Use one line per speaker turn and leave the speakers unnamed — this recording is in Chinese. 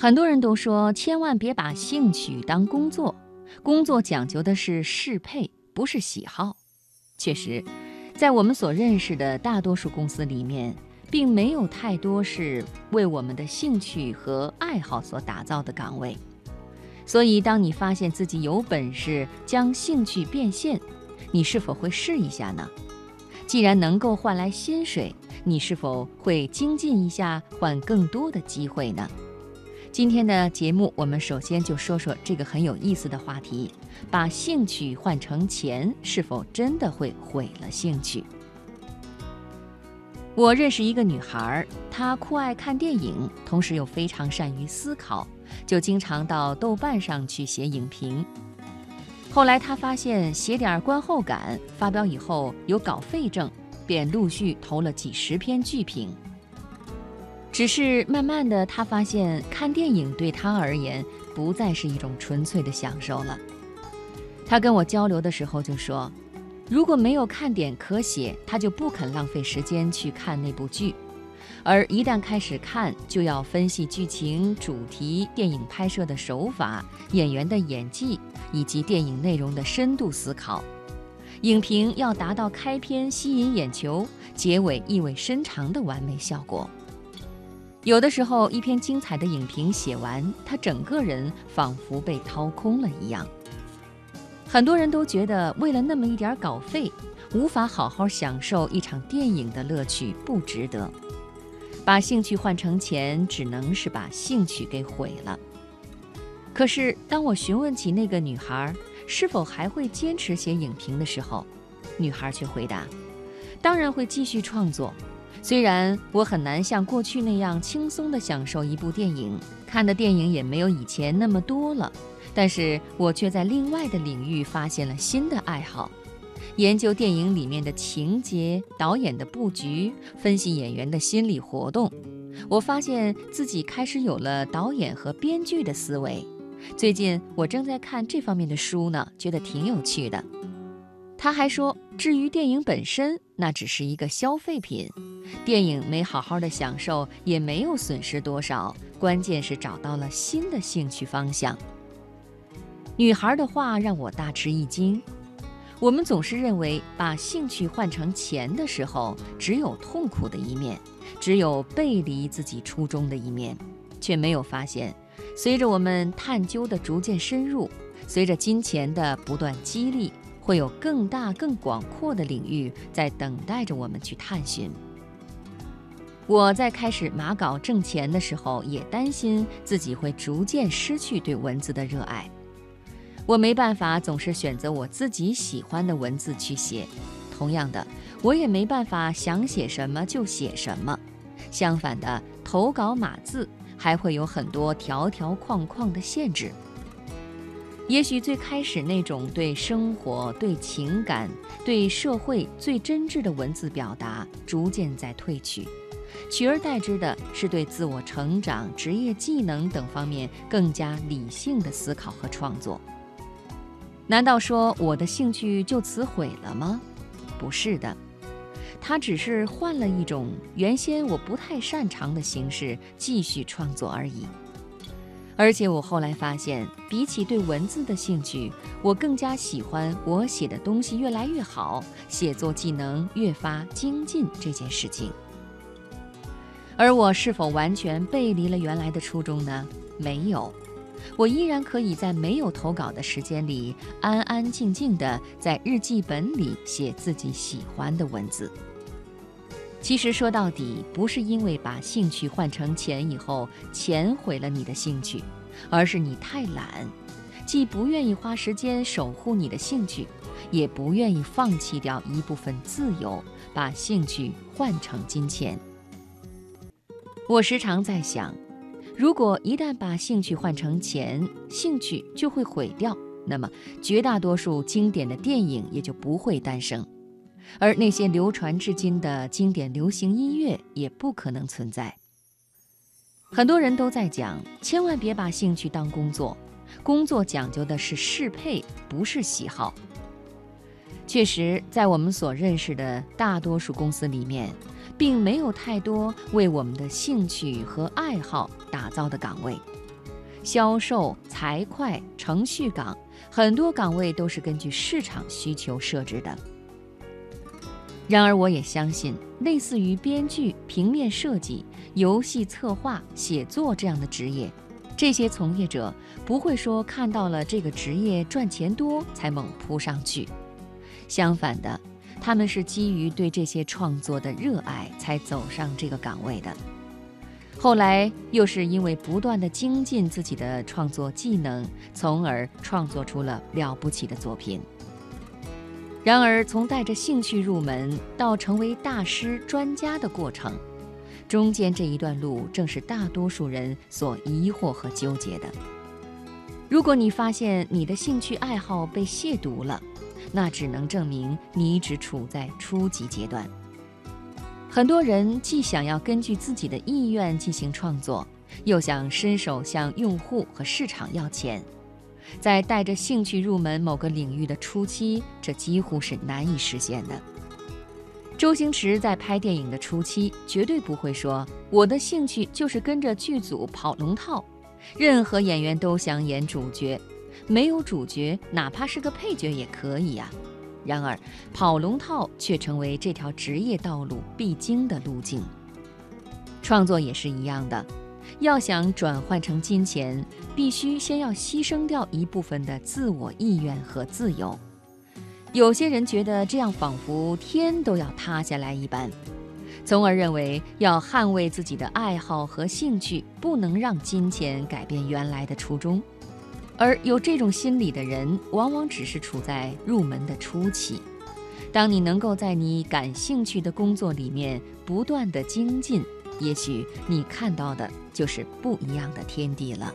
很多人都说，千万别把兴趣当工作，工作讲究的是适配，不是喜好。确实，在我们所认识的大多数公司里面，并没有太多是为我们的兴趣和爱好所打造的岗位。所以，当你发现自己有本事将兴趣变现，你是否会试一下呢？既然能够换来薪水，你是否会精进一下，换更多的机会呢？今天的节目，我们首先就说说这个很有意思的话题：把兴趣换成钱，是否真的会毁了兴趣？我认识一个女孩，她酷爱看电影，同时又非常善于思考，就经常到豆瓣上去写影评。后来她发现写点观后感，发表以后有稿费挣，便陆续投了几十篇剧评。只是慢慢的，他发现看电影对他而言不再是一种纯粹的享受了。他跟我交流的时候就说。如果没有看点可写，他就不肯浪费时间去看那部剧；而一旦开始看，就要分析剧情、主题、电影拍摄的手法、演员的演技以及电影内容的深度思考。影评要达到开篇吸引眼球，结尾意味深长的完美效果。有的时候，一篇精彩的影评写完，他整个人仿佛被掏空了一样。很多人都觉得，为了那么一点稿费，无法好好享受一场电影的乐趣，不值得。把兴趣换成钱，只能是把兴趣给毁了。可是，当我询问起那个女孩是否还会坚持写影评的时候，女孩却回答：“当然会继续创作。虽然我很难像过去那样轻松地享受一部电影，看的电影也没有以前那么多了。”但是我却在另外的领域发现了新的爱好，研究电影里面的情节、导演的布局，分析演员的心理活动。我发现自己开始有了导演和编剧的思维。最近我正在看这方面的书呢，觉得挺有趣的。他还说，至于电影本身，那只是一个消费品，电影没好好的享受，也没有损失多少，关键是找到了新的兴趣方向。女孩的话让我大吃一惊。我们总是认为把兴趣换成钱的时候，只有痛苦的一面，只有背离自己初衷的一面，却没有发现，随着我们探究的逐渐深入，随着金钱的不断激励，会有更大更广阔的领域在等待着我们去探寻。我在开始码稿挣钱的时候，也担心自己会逐渐失去对文字的热爱。我没办法总是选择我自己喜欢的文字去写，同样的，我也没办法想写什么就写什么。相反的，投稿码字还会有很多条条框框的限制。也许最开始那种对生活、对情感、对社会最真挚的文字表达逐渐在褪去，取而代之的是对自我成长、职业技能等方面更加理性的思考和创作。难道说我的兴趣就此毁了吗？不是的，它只是换了一种原先我不太擅长的形式继续创作而已。而且我后来发现，比起对文字的兴趣，我更加喜欢我写的东西越来越好，写作技能越发精进这件事情。而我是否完全背离了原来的初衷呢？没有。我依然可以在没有投稿的时间里，安安静静地在日记本里写自己喜欢的文字。其实说到底，不是因为把兴趣换成钱以后，钱毁了你的兴趣，而是你太懒，既不愿意花时间守护你的兴趣，也不愿意放弃掉一部分自由，把兴趣换成金钱。我时常在想。如果一旦把兴趣换成钱，兴趣就会毁掉，那么绝大多数经典的电影也就不会诞生，而那些流传至今的经典流行音乐也不可能存在。很多人都在讲，千万别把兴趣当工作，工作讲究的是适配，不是喜好。确实，在我们所认识的大多数公司里面。并没有太多为我们的兴趣和爱好打造的岗位，销售、财会、程序岗，很多岗位都是根据市场需求设置的。然而，我也相信，类似于编剧、平面设计、游戏策划、写作这样的职业，这些从业者不会说看到了这个职业赚钱多才猛扑上去。相反的，他们是基于对这些创作的热爱才走上这个岗位的。后来又是因为不断的精进自己的创作技能，从而创作出了了不起的作品。然而，从带着兴趣入门到成为大师、专家的过程，中间这一段路正是大多数人所疑惑和纠结的。如果你发现你的兴趣爱好被亵渎了，那只能证明你只处在初级阶段。很多人既想要根据自己的意愿进行创作，又想伸手向用户和市场要钱。在带着兴趣入门某个领域的初期，这几乎是难以实现的。周星驰在拍电影的初期，绝对不会说我的兴趣就是跟着剧组跑龙套。任何演员都想演主角，没有主角，哪怕是个配角也可以呀。然而，跑龙套却成为这条职业道路必经的路径。创作也是一样的。要想转换成金钱，必须先要牺牲掉一部分的自我意愿和自由。有些人觉得这样仿佛天都要塌下来一般，从而认为要捍卫自己的爱好和兴趣，不能让金钱改变原来的初衷。而有这种心理的人，往往只是处在入门的初期。当你能够在你感兴趣的工作里面不断的精进。也许你看到的就是不一样的天地了。